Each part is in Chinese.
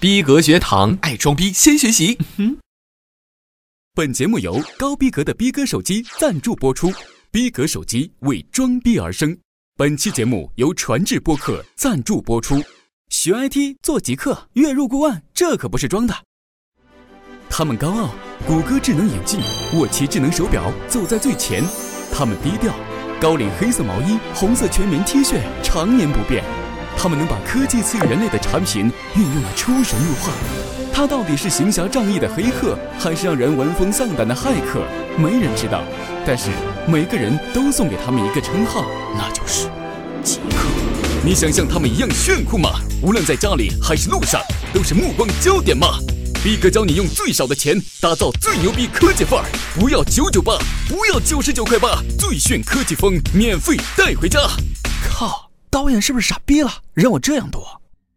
逼格学堂，爱装逼先学习。本节目由高逼格的逼格手机赞助播出，逼格手机为装逼而生。本期节目由传智播客赞助播出。学 IT 做极客，月入过万，这可不是装的。他们高傲，谷歌智能眼镜，沃奇智能手表走在最前。他们低调，高领黑色毛衣，红色全棉 T 恤常年不变。他们能把科技赐予人类的产品运用的出神入化。他到底是行侠仗义的黑客，还是让人闻风丧胆的骇客？没人知道。但是每个人都送给他们一个称号，那就是极客。你想像他们一样炫酷吗？无论在家里还是路上，都是目光焦点吗？逼哥教你用最少的钱打造最牛逼科技范儿，不要九九八，不要九十九块八，最炫科技风免费带回家。靠！导演是不是傻逼了？让我这样读，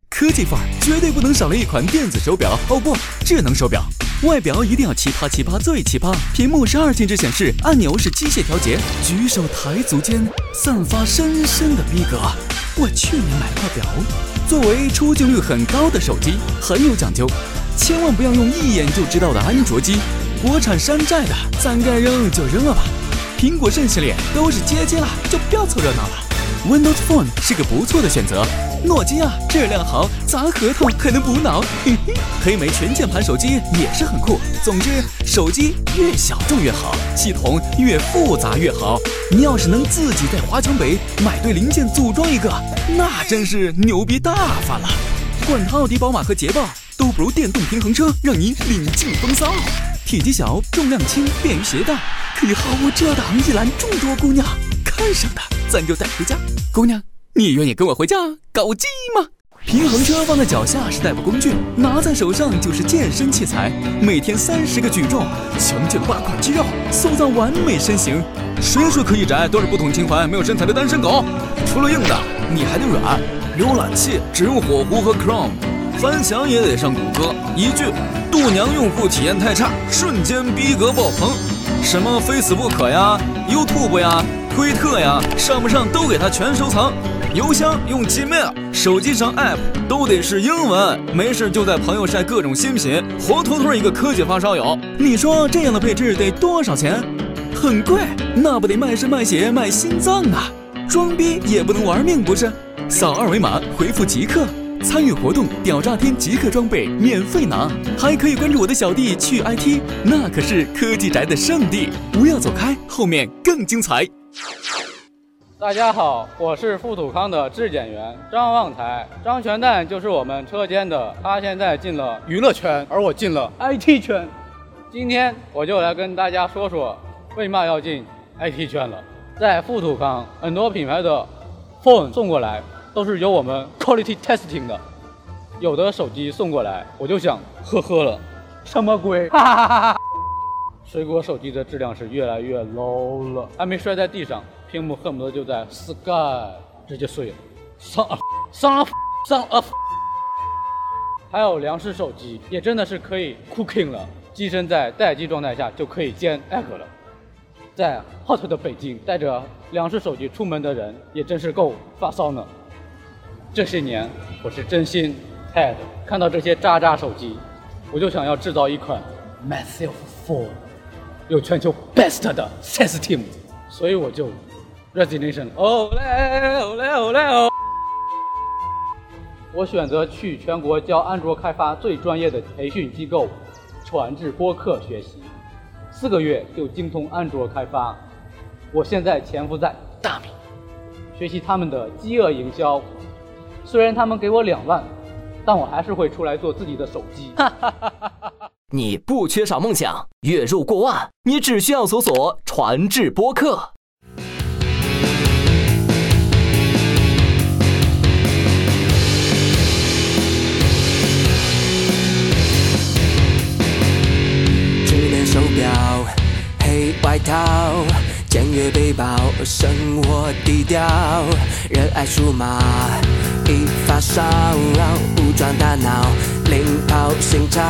科技范儿绝对不能少了一款电子手表哦不，智能手表。外表一定要奇葩奇葩最奇葩，屏幕是二进制显示，按钮是机械调节，举手抬足间散发深深的逼格。我去年买了块表，作为出镜率很高的手机，很有讲究，千万不要用一眼就知道的安卓机，国产山寨的，咱该扔就扔了吧。苹果剩系列都是街机了，就不要凑热闹了。Windows Phone 是个不错的选择，诺基亚质量好，砸核桃还能补脑。嘿嘿，黑莓全键盘手机也是很酷。总之，手机越小众越好，系统越复杂越好。你要是能自己在华强北买对零件组装一个，那真是牛逼大发了。换套奥迪、宝马和捷豹都不如电动平衡车让你领尽风骚。体积小，重量轻，便于携带，可以毫无遮挡一览众多姑娘。看上的咱就带回家。姑娘，你愿意跟我回家搞基吗？平衡车放在脚下是代步工具，拿在手上就是健身器材。每天三十个举重，强健八块肌肉，塑造完美身形。谁说可以宅都是不懂情怀、没有身材的单身狗。除了硬的，你还得软。浏览器只用火狐和 Chrome，翻墙也得上谷歌。一句，度娘用户体验太差，瞬间逼格爆棚。什么 Facebook 呀、YouTube 呀。推特呀，上不上都给他全收藏。邮箱用 Gmail，手机上 App 都得是英文。没事就在朋友晒各种新品，活脱脱一个科技发烧友。你说这样的配置得多少钱？很贵，那不得卖身卖血卖心脏啊！装逼也不能玩命不是？扫二维码回复即刻参与活动，屌炸天即刻装备免费拿，还可以关注我的小弟去 IT，那可是科技宅的圣地。不要走开，后面更精彩。大家好，我是富土康的质检员张旺财，张全蛋就是我们车间的，他现在进了娱乐圈，而我进了 IT 圈。今天我就来跟大家说说，为嘛要进 IT 圈了。在富土康，很多品牌的 phone 送过来都是由我们 quality testing 的，有的手机送过来，我就想呵呵了，什么鬼？哈哈哈哈。水果手机的质量是越来越 low 了，还没摔在地上，屏幕恨不得就在 sky 直接碎了。上上上 up，还有粮食手机也真的是可以 cooking 了，机身在待机状态下就可以煎 egg 了。在 hot 的北京，带着粮食手机出门的人也真是够发骚呢。这些年我是真心 had 看到这些渣渣手机，我就想要制造一款 myself phone。有全球 best 的 system，所以我就 resignation。哦嘞哦嘞哦嘞哦！我选择去全国教安卓开发最专业的培训机构传智播客学习，四个月就精通安卓开发。我现在潜伏在大米，学习他们的饥饿营销。虽然他们给我两万，但我还是会出来做自己的手机。哈哈哈哈哈。你不缺少梦想，月入过万，你只需要搜索传智播客。智能手表，黑外套，简约背包，生活低调，热爱数码，一发烧，武装大脑。领跑寻找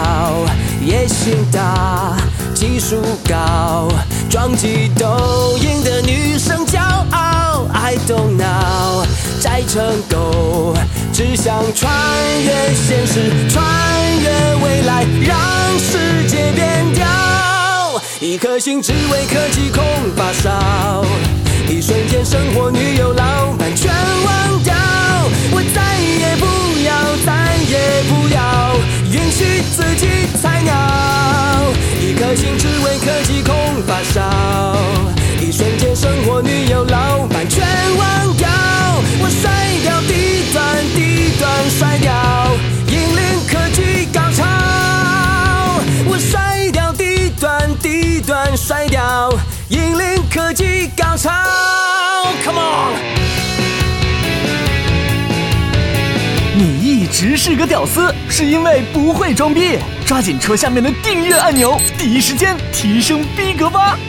野心大技术高装击都赢得女生骄傲。I don't know 宅成狗只想穿越现实穿越未来让世界变掉一颗心只为科技空发烧一瞬间生活女友浪漫全忘掉。低端甩掉，引领科技高潮。Come on！你一直是个屌丝，是因为不会装逼。抓紧戳下面的订阅按钮，第一时间提升逼格吧！